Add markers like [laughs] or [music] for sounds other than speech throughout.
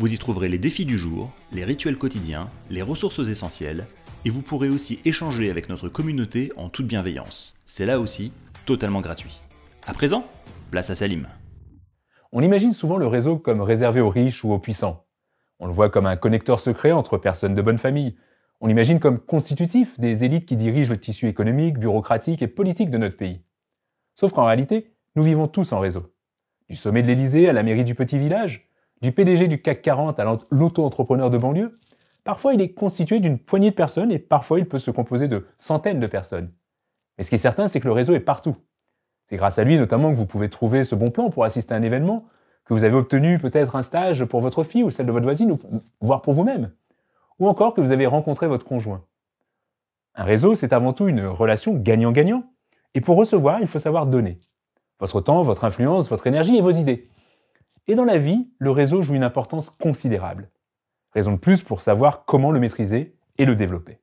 Vous y trouverez les défis du jour, les rituels quotidiens, les ressources essentielles et vous pourrez aussi échanger avec notre communauté en toute bienveillance. C'est là aussi totalement gratuit. À présent, place à Salim. On imagine souvent le réseau comme réservé aux riches ou aux puissants. On le voit comme un connecteur secret entre personnes de bonne famille. On l'imagine comme constitutif des élites qui dirigent le tissu économique, bureaucratique et politique de notre pays. Sauf qu'en réalité, nous vivons tous en réseau. Du sommet de l'Élysée à la mairie du petit village, du PDG du CAC 40 à l'auto-entrepreneur de banlieue, Parfois, il est constitué d'une poignée de personnes et parfois, il peut se composer de centaines de personnes. Mais ce qui est certain, c'est que le réseau est partout. C'est grâce à lui notamment que vous pouvez trouver ce bon plan pour assister à un événement, que vous avez obtenu peut-être un stage pour votre fille ou celle de votre voisine, voire pour vous-même, ou encore que vous avez rencontré votre conjoint. Un réseau, c'est avant tout une relation gagnant-gagnant, et pour recevoir, il faut savoir donner. Votre temps, votre influence, votre énergie et vos idées. Et dans la vie, le réseau joue une importance considérable. Raison de plus pour savoir comment le maîtriser et le développer.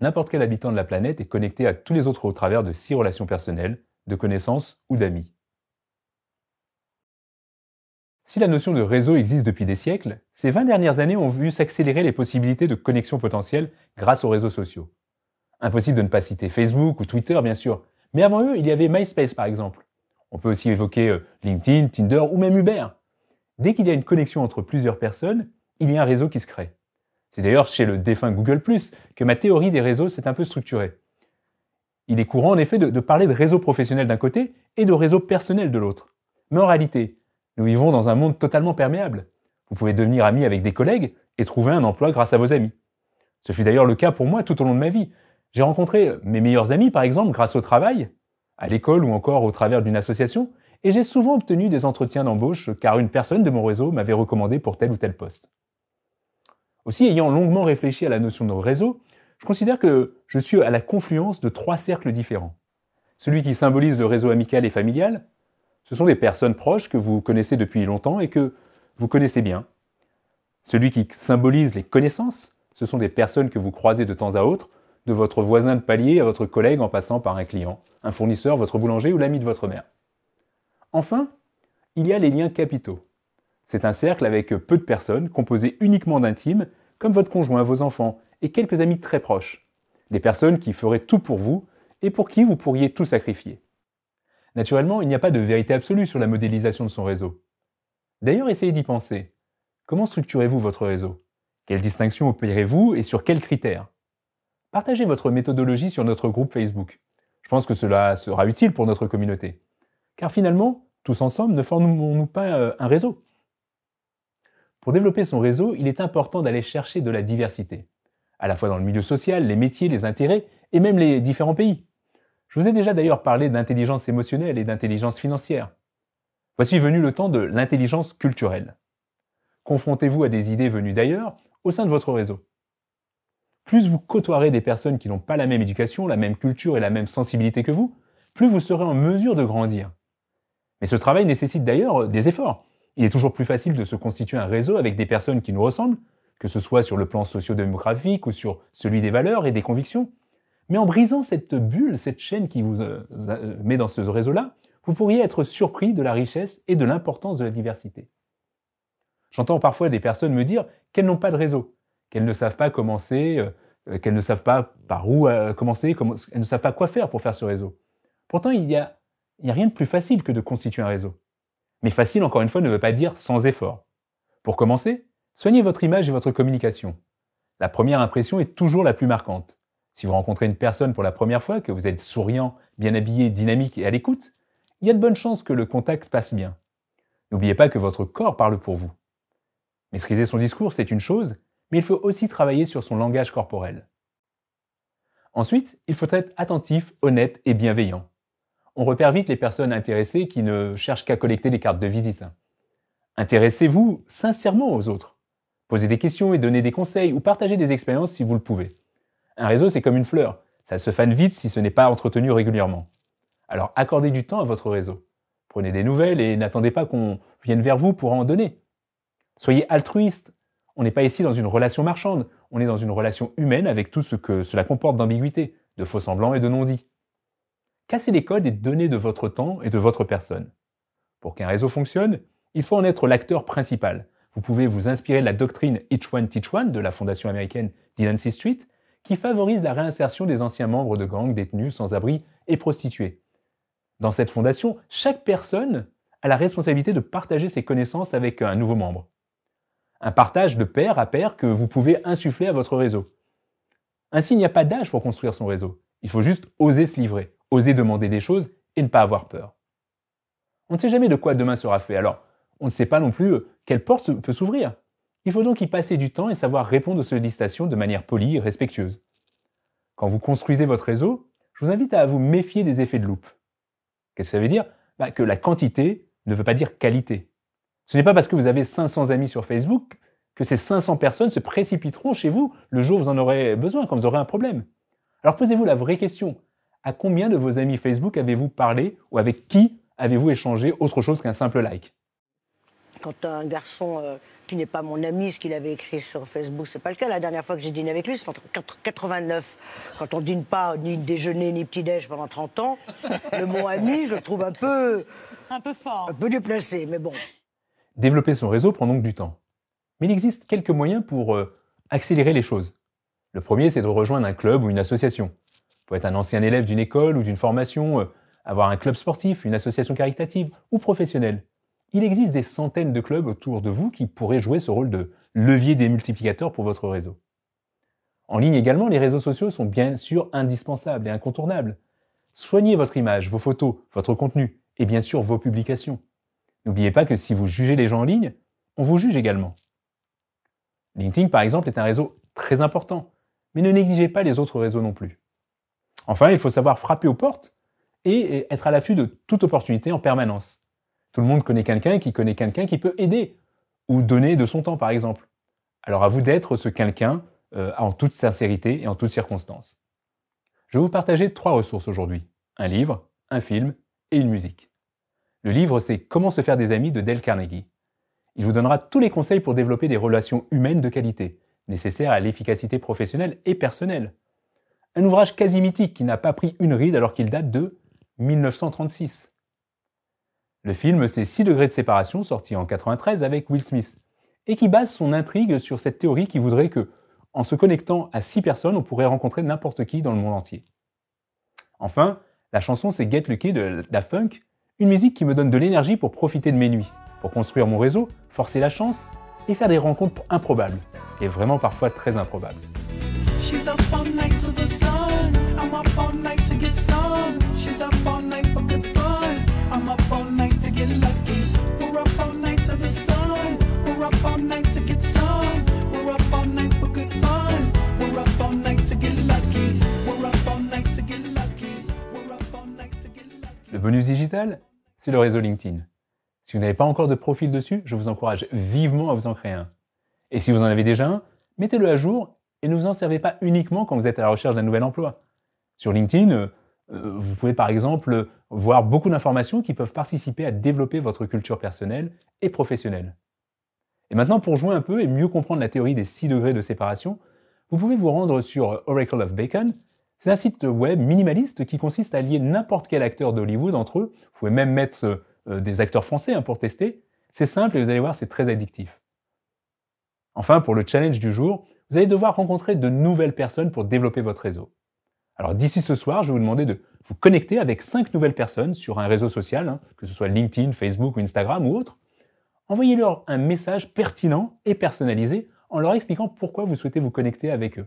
N'importe quel habitant de la planète est connecté à tous les autres au travers de six relations personnelles, de connaissances ou d'amis. Si la notion de réseau existe depuis des siècles, ces 20 dernières années ont vu s'accélérer les possibilités de connexion potentielle grâce aux réseaux sociaux. Impossible de ne pas citer Facebook ou Twitter, bien sûr, mais avant eux, il y avait MySpace par exemple. On peut aussi évoquer euh, LinkedIn, Tinder ou même Uber. Dès qu'il y a une connexion entre plusieurs personnes, il y a un réseau qui se crée. C'est d'ailleurs chez le défunt Google ⁇ que ma théorie des réseaux s'est un peu structurée. Il est courant en effet de, parler de réseau professionnel d'un côté et de réseau personnel de l'autre. Mais en réalité, nous vivons dans un monde totalement perméable. Vous pouvez devenir ami avec des collègues et trouver un emploi grâce à vos amis. Ce fut d'ailleurs le cas pour moi tout au long de ma vie. J'ai rencontré mes meilleurs amis, par exemple, grâce au travail, à l'école ou encore au travers d'une association, et j'ai souvent obtenu des entretiens d'embauche car une personne de mon réseau m'avait recommandé pour tel ou tel poste. Aussi, ayant longuement réfléchi à la notion de réseau, je considère que je suis à la confluence de trois cercles différents. Celui qui symbolise le réseau amical et familial, ce sont des personnes proches que vous connaissez depuis longtemps et que vous connaissez bien. Celui qui symbolise les connaissances, ce sont des personnes que vous croisez de temps à autre, de votre voisin de palier à votre collègue en passant par un client, un fournisseur, votre boulanger ou l'ami de votre mère. Enfin, il y a les liens capitaux. C'est un cercle avec peu de personnes, composé uniquement d'intimes, comme votre conjoint, vos enfants et quelques amis très proches. Des personnes qui feraient tout pour vous et pour qui vous pourriez tout sacrifier. Naturellement, il n'y a pas de vérité absolue sur la modélisation de son réseau. D'ailleurs, essayez d'y penser. Comment structurez-vous votre réseau? Quelles distinctions opérez-vous et sur quels critères? Partagez votre méthodologie sur notre groupe Facebook. Je pense que cela sera utile pour notre communauté. Car finalement, tous ensemble, ne formons-nous pas euh, un réseau? Pour développer son réseau, il est important d'aller chercher de la diversité, à la fois dans le milieu social, les métiers, les intérêts et même les différents pays. Je vous ai déjà d'ailleurs parlé d'intelligence émotionnelle et d'intelligence financière. Voici venu le temps de l'intelligence culturelle. Confrontez-vous à des idées venues d'ailleurs au sein de votre réseau. Plus vous côtoierez des personnes qui n'ont pas la même éducation, la même culture et la même sensibilité que vous, plus vous serez en mesure de grandir. Mais ce travail nécessite d'ailleurs des efforts. Il est toujours plus facile de se constituer un réseau avec des personnes qui nous ressemblent, que ce soit sur le plan socio-démographique ou sur celui des valeurs et des convictions. Mais en brisant cette bulle, cette chaîne qui vous euh, euh, met dans ce réseau-là, vous pourriez être surpris de la richesse et de l'importance de la diversité. J'entends parfois des personnes me dire qu'elles n'ont pas de réseau, qu'elles ne savent pas commencer, euh, qu'elles ne savent pas par où commencer, elles ne savent pas quoi faire pour faire ce réseau. Pourtant, il n'y a rien de plus facile que de constituer un réseau. Mais facile, encore une fois, ne veut pas dire sans effort. Pour commencer, soignez votre image et votre communication. La première impression est toujours la plus marquante. Si vous rencontrez une personne pour la première fois, que vous êtes souriant, bien habillé, dynamique et à l'écoute, il y a de bonnes chances que le contact passe bien. N'oubliez pas que votre corps parle pour vous. Maîtriser son discours, c'est une chose, mais il faut aussi travailler sur son langage corporel. Ensuite, il faut être attentif, honnête et bienveillant. On repère vite les personnes intéressées qui ne cherchent qu'à collecter des cartes de visite. Intéressez-vous sincèrement aux autres. Posez des questions et donnez des conseils ou partagez des expériences si vous le pouvez. Un réseau, c'est comme une fleur. Ça se fane vite si ce n'est pas entretenu régulièrement. Alors accordez du temps à votre réseau. Prenez des nouvelles et n'attendez pas qu'on vienne vers vous pour en donner. Soyez altruiste. On n'est pas ici dans une relation marchande, on est dans une relation humaine avec tout ce que cela comporte d'ambiguïté, de faux semblants et de non-dits. Cassez les codes et donnez de votre temps et de votre personne. Pour qu'un réseau fonctionne, il faut en être l'acteur principal. Vous pouvez vous inspirer de la doctrine Each One Teach One de la fondation américaine Delancey Street, qui favorise la réinsertion des anciens membres de gangs détenus sans abri et prostitués. Dans cette fondation, chaque personne a la responsabilité de partager ses connaissances avec un nouveau membre. Un partage de pair à pair que vous pouvez insuffler à votre réseau. Ainsi, il n'y a pas d'âge pour construire son réseau. Il faut juste oser se livrer, oser demander des choses et ne pas avoir peur. On ne sait jamais de quoi demain sera fait, alors on ne sait pas non plus euh, quelle porte peut s'ouvrir. Il faut donc y passer du temps et savoir répondre aux sollicitations de manière polie et respectueuse. Quand vous construisez votre réseau, je vous invite à vous méfier des effets de loupe. Qu'est-ce que ça veut dire? Bah, Que la quantité ne veut pas dire qualité. Ce n'est pas parce que vous avez 500 amis sur Facebook que ces 500 personnes se précipiteront chez vous le jour où vous en aurez besoin, quand vous aurez un problème. Alors posez-vous la vraie question. À combien de vos amis Facebook avez-vous parlé ou avec qui avez-vous échangé autre chose qu'un simple like? Quand un garçon euh, qui n'est pas mon ami, ce qu'il avait écrit sur Facebook, c'est pas le cas. La dernière fois que j'ai dîné avec lui, c'est en 89. Quand on dîne pas ni déjeuner ni petit-déj pendant 30 ans, le mot [laughs] ami, je le trouve un peu... Un peu fort. Un peu déplacé, mais bon. Développer son réseau prend donc du temps. Mais il existe quelques moyens pour euh, accélérer les choses. Le premier, c'est de rejoindre un club ou une association. Pouvez être un ancien élève d'une école ou d'une formation, euh, avoir un club sportif, une association caritative ou professionnelle. Il existe des centaines de clubs autour de vous qui pourraient jouer ce rôle de levier des multiplicateurs pour votre réseau. En ligne également, les réseaux sociaux sont bien sûr indispensables et incontournables. Soignez votre image, vos photos, votre contenu et bien sûr vos publications. N'oubliez pas que si vous jugez les gens en ligne, on vous juge également. LinkedIn, par exemple, est un réseau très important, mais ne négligez pas les autres réseaux non plus. Enfin, il faut savoir frapper aux portes et être à l'affût de toute opportunité en permanence. Tout le monde connaît quelqu'un qui connaît quelqu'un qui peut aider ou donner de son temps, par exemple. Alors à vous d'être ce quelqu'un euh, en toute sincérité et en toutes circonstances. Je vais vous partager trois ressources aujourd'hui. Un livre, un film et une musique. Le livre, c'est Comment se faire des amis de Dale Carnegie. Il vous donnera tous les conseils pour développer des relations humaines de qualité, nécessaires à l'efficacité professionnelle et personnelle. Un ouvrage quasi mythique qui n'a pas pris une ride alors qu'il date de 1936. Le film, c'est 6 degrés de séparation, sorti en 93 avec Will Smith, et qui base son intrigue sur cette théorie qui voudrait que, en se connectant à 6 personnes, on pourrait rencontrer n'importe qui dans le monde entier. Enfin, la chanson, c'est Get Lucky de Da Funk, une musique qui me donne de l'énergie pour profiter de mes nuits, pour construire mon réseau, forcer la chance et faire des rencontres improbables, et vraiment parfois très improbables. Le bonus digital, c'est le réseau LinkedIn. Si vous n'avez pas encore de profil dessus, je vous encourage vivement à vous en créer un. Et si vous en avez déjà un, mettez-le à jour et ne vous en servez pas uniquement quand vous êtes à la recherche d'un nouvel emploi. Sur LinkedIn, euh, vous pouvez par exemple voir beaucoup d'informations qui peuvent participer à développer votre culture personnelle et professionnelle. Et maintenant, pour jouer un peu et mieux comprendre la théorie des 6 degrés de séparation, vous pouvez vous rendre sur Oracle of Bacon. C'est un site web minimaliste qui consiste à lier n'importe quel acteur d'Hollywood entre eux. Vous pouvez même mettre euh, des acteurs français hein, pour tester. C'est simple et vous allez voir, c'est très addictif. Enfin, pour le challenge du jour, vous allez devoir rencontrer de nouvelles personnes pour développer votre réseau. Alors d'ici ce soir, je vais vous demander de vous connecter avec 5 nouvelles personnes sur un réseau social, hein, que ce soit LinkedIn, Facebook ou Instagram ou autre. Envoyez-leur un message pertinent et personnalisé en leur expliquant pourquoi vous souhaitez vous connecter avec eux.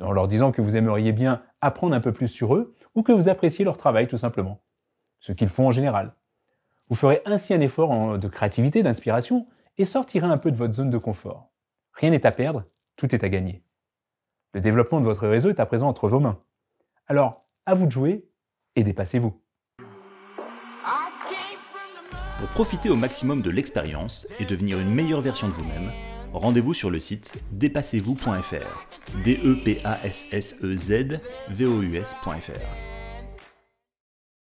En leur disant que vous aimeriez bien apprendre un peu plus sur eux ou que vous appréciez leur travail tout simplement. Ce qu'ils font en général. Vous ferez ainsi un effort de créativité, d'inspiration et sortirez un peu de votre zone de confort. Rien n'est à perdre, tout est à gagner. Le développement de votre réseau est à présent entre vos mains. Alors, à vous de jouer et dépassez-vous. Pour profiter au maximum de l'expérience et devenir une meilleure version de vous-même, rendez-vous sur le site dépassez-vous.fr. D E P A S S E Z V O U S.fr.